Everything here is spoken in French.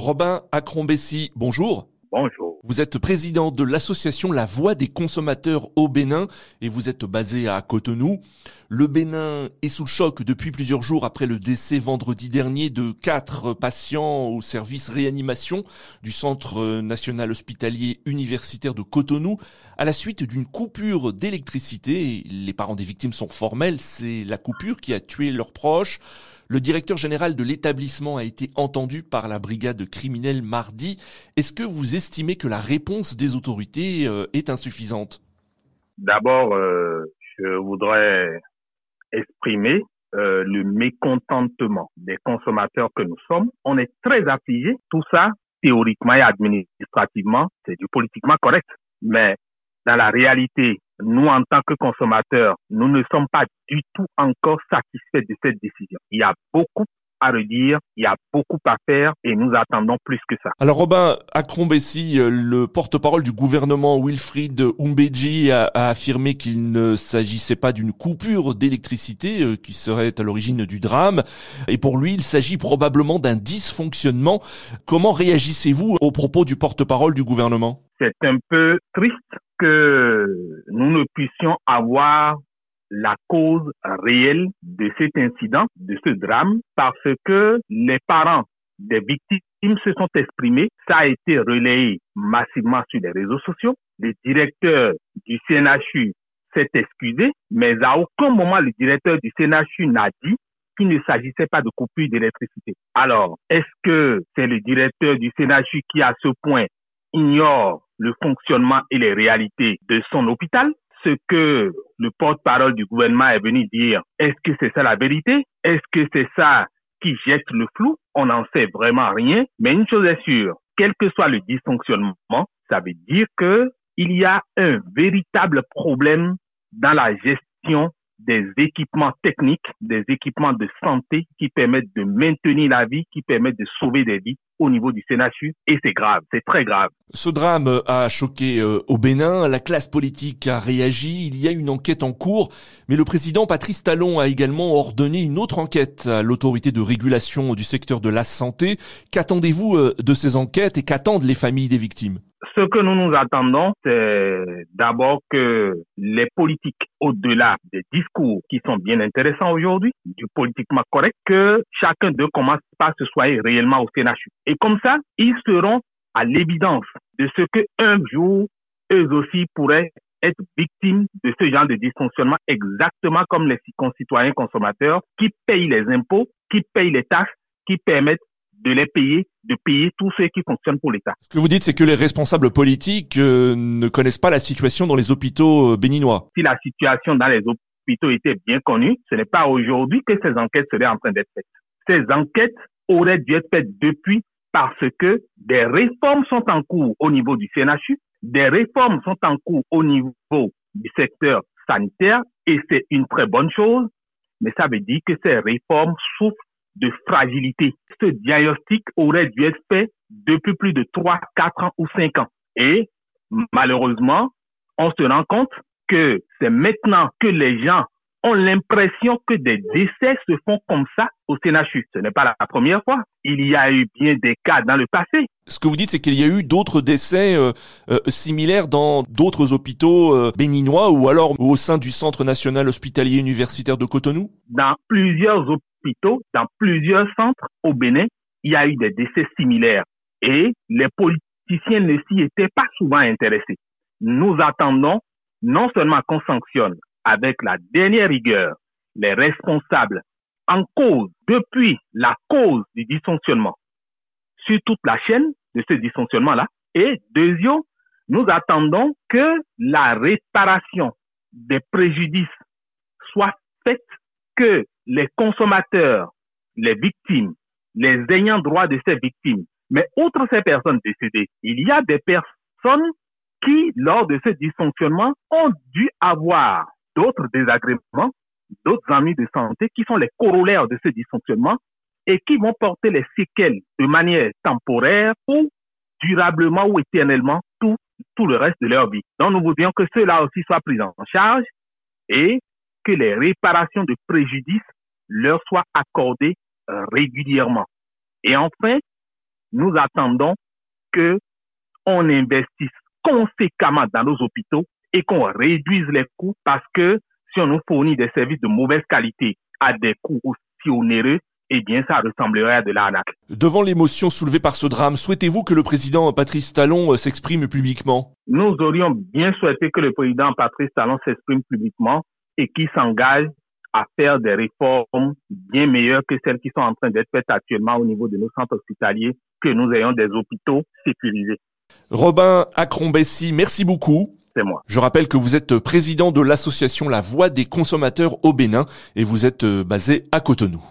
Robin Acrombessi, bonjour. Bonjour. Vous êtes président de l'association La Voix des consommateurs au Bénin et vous êtes basé à Cotonou. Le Bénin est sous le choc depuis plusieurs jours après le décès vendredi dernier de quatre patients au service réanimation du Centre national hospitalier universitaire de Cotonou à la suite d'une coupure d'électricité. Les parents des victimes sont formels, c'est la coupure qui a tué leurs proches. Le directeur général de l'établissement a été entendu par la brigade criminelle mardi. Est-ce que vous estimez que la réponse des autorités euh, est insuffisante? D'abord, euh, je voudrais exprimer euh, le mécontentement des consommateurs que nous sommes. On est très affligés. Tout ça, théoriquement et administrativement, c'est du politiquement correct. Mais dans la réalité, nous, en tant que consommateurs, nous ne sommes pas du tout encore satisfaits de cette décision. Il y a beaucoup à redire, il y a beaucoup à faire et nous attendons plus que ça. Alors Robin Akrombessi, euh, le porte-parole du gouvernement Wilfried Umbeji a, affirmé qu'il ne s'agissait pas d'une coupure d'électricité euh, qui serait à l'origine du drame et pour lui il s'agit probablement d'un dysfonctionnement. Comment réagissez-vous aux propos du porte-parole du gouvernement? C'est un peu triste que nous ne puissions avoir la cause réelle de cet incident, de ce drame, parce que les parents des victimes se sont exprimés. Ça a été relayé massivement sur les réseaux sociaux. Le directeur du CNHU s'est excusé, mais à aucun moment le directeur du CNHU n'a dit qu'il ne s'agissait pas de coupure d'électricité. Alors, est-ce que c'est le directeur du CNHU qui, à ce point, ignore le fonctionnement et les réalités de son hôpital. Ce que le porte-parole du gouvernement est venu dire, est-ce que c'est ça la vérité? Est-ce que c'est ça qui jette le flou? On n'en sait vraiment rien. Mais une chose est sûre, quel que soit le dysfonctionnement, ça veut dire que il y a un véritable problème dans la gestion des équipements techniques, des équipements de santé qui permettent de maintenir la vie, qui permettent de sauver des vies au niveau du CNHU et c'est grave, c'est très grave. Ce drame a choqué euh, au Bénin, la classe politique a réagi, il y a une enquête en cours, mais le président Patrice Talon a également ordonné une autre enquête à l'autorité de régulation du secteur de la santé. Qu'attendez-vous euh, de ces enquêtes et qu'attendent les familles des victimes? Ce que nous nous attendons, c'est d'abord que les politiques, au-delà des discours qui sont bien intéressants aujourd'hui, du politiquement correct, que chacun d'eux commence par se soigner réellement au CNHU. Et comme ça, ils seront à l'évidence de ce que un jour, eux aussi pourraient être victimes de ce genre de dysfonctionnement exactement comme les concitoyens consommateurs qui payent les impôts, qui payent les taxes, qui permettent de les payer, de payer tous ceux qui fonctionnent pour l'État. Ce que vous dites, c'est que les responsables politiques euh, ne connaissent pas la situation dans les hôpitaux euh, béninois. Si la situation dans les hôpitaux était bien connue, ce n'est pas aujourd'hui que ces enquêtes seraient en train d'être faites. Ces enquêtes auraient dû être faites depuis parce que des réformes sont en cours au niveau du CNHU, des réformes sont en cours au niveau du secteur sanitaire et c'est une très bonne chose, mais ça veut dire que ces réformes souffrent de fragilité. Ce diagnostic aurait dû être fait depuis plus de 3, 4 ans ou 5 ans. Et malheureusement, on se rend compte que c'est maintenant que les gens ont l'impression que des décès se font comme ça au CNHU. Ce n'est pas la première fois. Il y a eu bien des cas dans le passé. Ce que vous dites, c'est qu'il y a eu d'autres décès euh, euh, similaires dans d'autres hôpitaux euh, béninois ou alors au sein du Centre national hospitalier universitaire de Cotonou? Dans plusieurs dans plusieurs centres au Bénin, il y a eu des décès similaires. Et les politiciens ne s'y étaient pas souvent intéressés. Nous attendons non seulement qu'on sanctionne avec la dernière rigueur les responsables en cause depuis la cause du dysfonctionnement sur toute la chaîne de ce dysfonctionnement-là. Et deuxièmement, nous attendons que la réparation des préjudices soit faite, que les consommateurs, les victimes, les ayants droit de ces victimes, mais outre ces personnes décédées, il y a des personnes qui, lors de ce dysfonctionnement, ont dû avoir d'autres désagréments, d'autres amis de santé qui sont les corollaires de ce dysfonctionnement et qui vont porter les séquelles de manière temporaire ou durablement ou éternellement tout, tout le reste de leur vie. Donc nous voudrions que cela aussi soit pris en charge et que les réparations de préjudice leur soient accordées euh, régulièrement. Et enfin, nous attendons que on investisse conséquemment dans nos hôpitaux et qu'on réduise les coûts parce que si on nous fournit des services de mauvaise qualité à des coûts aussi onéreux, eh bien, ça ressemblerait à de l'arnaque. Devant l'émotion soulevée par ce drame, souhaitez-vous que le président Patrice Talon euh, s'exprime publiquement? Nous aurions bien souhaité que le président Patrice Talon s'exprime publiquement et qu'il s'engage à faire des réformes bien meilleures que celles qui sont en train d'être faites actuellement au niveau de nos centres hospitaliers, que nous ayons des hôpitaux sécurisés. Robin Acron-Bessy, merci beaucoup. C'est moi. Je rappelle que vous êtes président de l'association La Voix des consommateurs au Bénin et vous êtes euh, basé à Cotonou.